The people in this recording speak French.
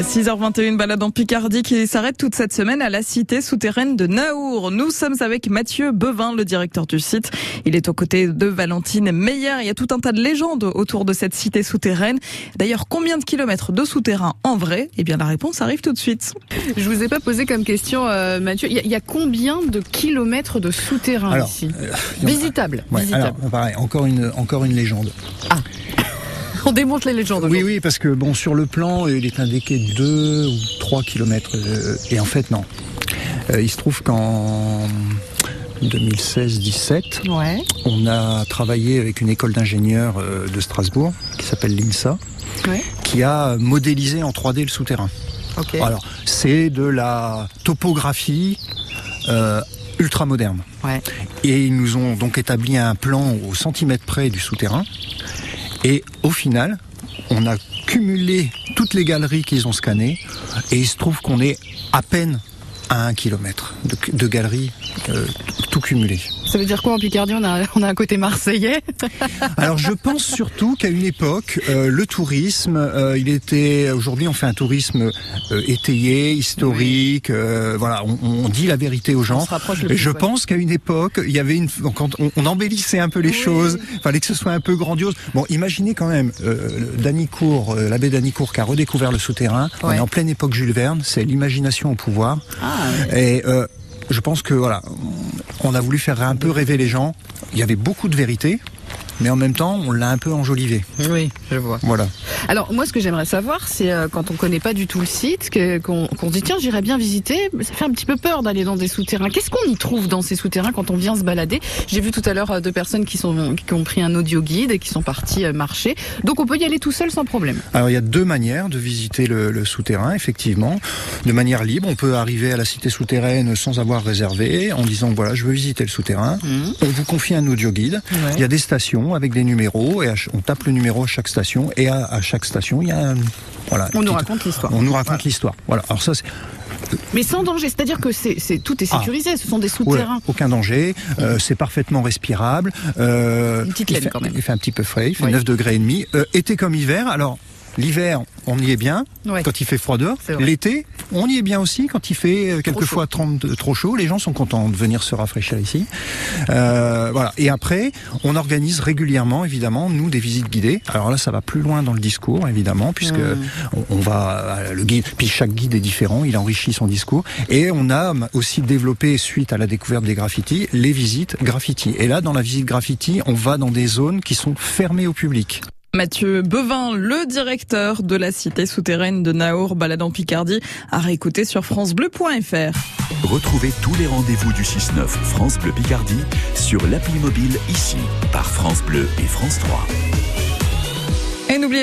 6h21, balade en Picardie qui s'arrête toute cette semaine à la cité souterraine de Naour. Nous sommes avec Mathieu Bevin, le directeur du site. Il est aux côtés de Valentine Meyer. Il y a tout un tas de légendes autour de cette cité souterraine. D'ailleurs, combien de kilomètres de souterrain en vrai? Eh bien, la réponse arrive tout de suite. Je vous ai pas posé comme question, euh, Mathieu. Il y, a- il y a combien de kilomètres de souterrain Alors, ici? euh, Visitable. Ouais, visitable. alors, pareil, encore une, encore une légende. On démonte les légendes. Oui, oui, parce que bon, sur le plan, il est indiqué 2 ou 3 kilomètres, euh, et en fait, non. Euh, il se trouve qu'en 2016-17, Ouais. on a travaillé avec une école d'ingénieurs euh, de Strasbourg, qui s'appelle l'INSA, Ouais. qui a modélisé en 3D le souterrain. Alors, c'est de la topographie euh, ultra moderne. Ouais. Et ils nous ont donc établi un plan au centimètre près du souterrain. Et au final, on a cumulé toutes les galeries qu'ils ont scannées. Et il se trouve qu'on est à peine à un kilomètre de, galeries euh, tout cumulé. Ça veut dire quoi en Picardie on a, on a un côté marseillais. Alors je pense surtout qu'à une époque, euh, le tourisme, euh, il était. Aujourd'hui, on fait un tourisme euh, étayé, historique. voilà, on, on dit la vérité aux gens. Et je ouais. pense qu'à une époque, il y avait une. Quand on, on embellissait un peu les Oui. choses, fallait que ce soit un peu grandiose. Bon, imaginez quand même Danicourt, l'abbé Danicourt qui a redécouvert le souterrain. On est en pleine époque Jules Verne. C'est l'imagination au pouvoir. Ah, Et je pense que voilà, on a voulu faire un peu rêver les gens. Il y avait beaucoup de vérité, mais en même temps, on l'a un peu enjolivé. oui, je vois. Voilà. Alors moi, ce que j'aimerais savoir, c'est euh, quand on connaît pas du tout le site, qu'on se dit tiens, j'irais bien visiter. Ça fait un petit peu peur d'aller dans des souterrains. Qu'est-ce qu'on y trouve dans ces souterrains quand on vient se balader? J'ai vu tout à l'heure euh, deux personnes qui sont qui ont pris un audio guide et qui sont partis euh, marcher. Donc on peut y aller tout seul sans problème. Alors il y a deux manières de visiter le, le souterrain, effectivement. De manière libre, on peut arriver à la cité souterraine sans avoir réservé, en disant voilà, je veux visiter le souterrain. On vous confie un audio guide. Ouais. Il y a des stations avec des numéros et à on tape le numéro à chaque station et à, à chaque station il y a un, voilà. On nous raconte l'histoire. On nous raconte l'histoire. Voilà. Alors ça c'est Mais sans danger, c'est-à-dire que c'est tout est Ah. sécurisé. Ce sont des Ouais, souterrains. aucun danger, euh, c'est parfaitement respirable. Euh, Une petite il laine, fait, quand même. Il fait un petit peu frais, il fait Oui. 9 degrés et demi. Euh, été comme hiver, alors l'hiver on y est bien Ouais. quand il fait froid dehors. L'été on y est bien aussi quand il fait euh, quelquefois 30 de- trop chaud. Les gens sont contents de venir se rafraîchir ici. Euh, voilà. Et après on organise régulièrement évidemment nous des visites guidées. Alors là ça va plus loin dans le discours évidemment puisque Mmh. on, on va euh, le guide puis chaque guide est différent, il enrichit son discours et on a aussi développé suite à la découverte des graffitis les visites graffiti. Et là dans la visite graffiti, on va dans des zones qui sont fermées au public. Mathieu Bevin, le directeur de la cité souterraine de Naour, balade en Picardie, à réécouter sur francebleu.fr. Retrouvez tous les rendez-vous du 6-9 France Bleu Picardie sur l'appli mobile ici par France Bleu et France 3. Et n'oubliez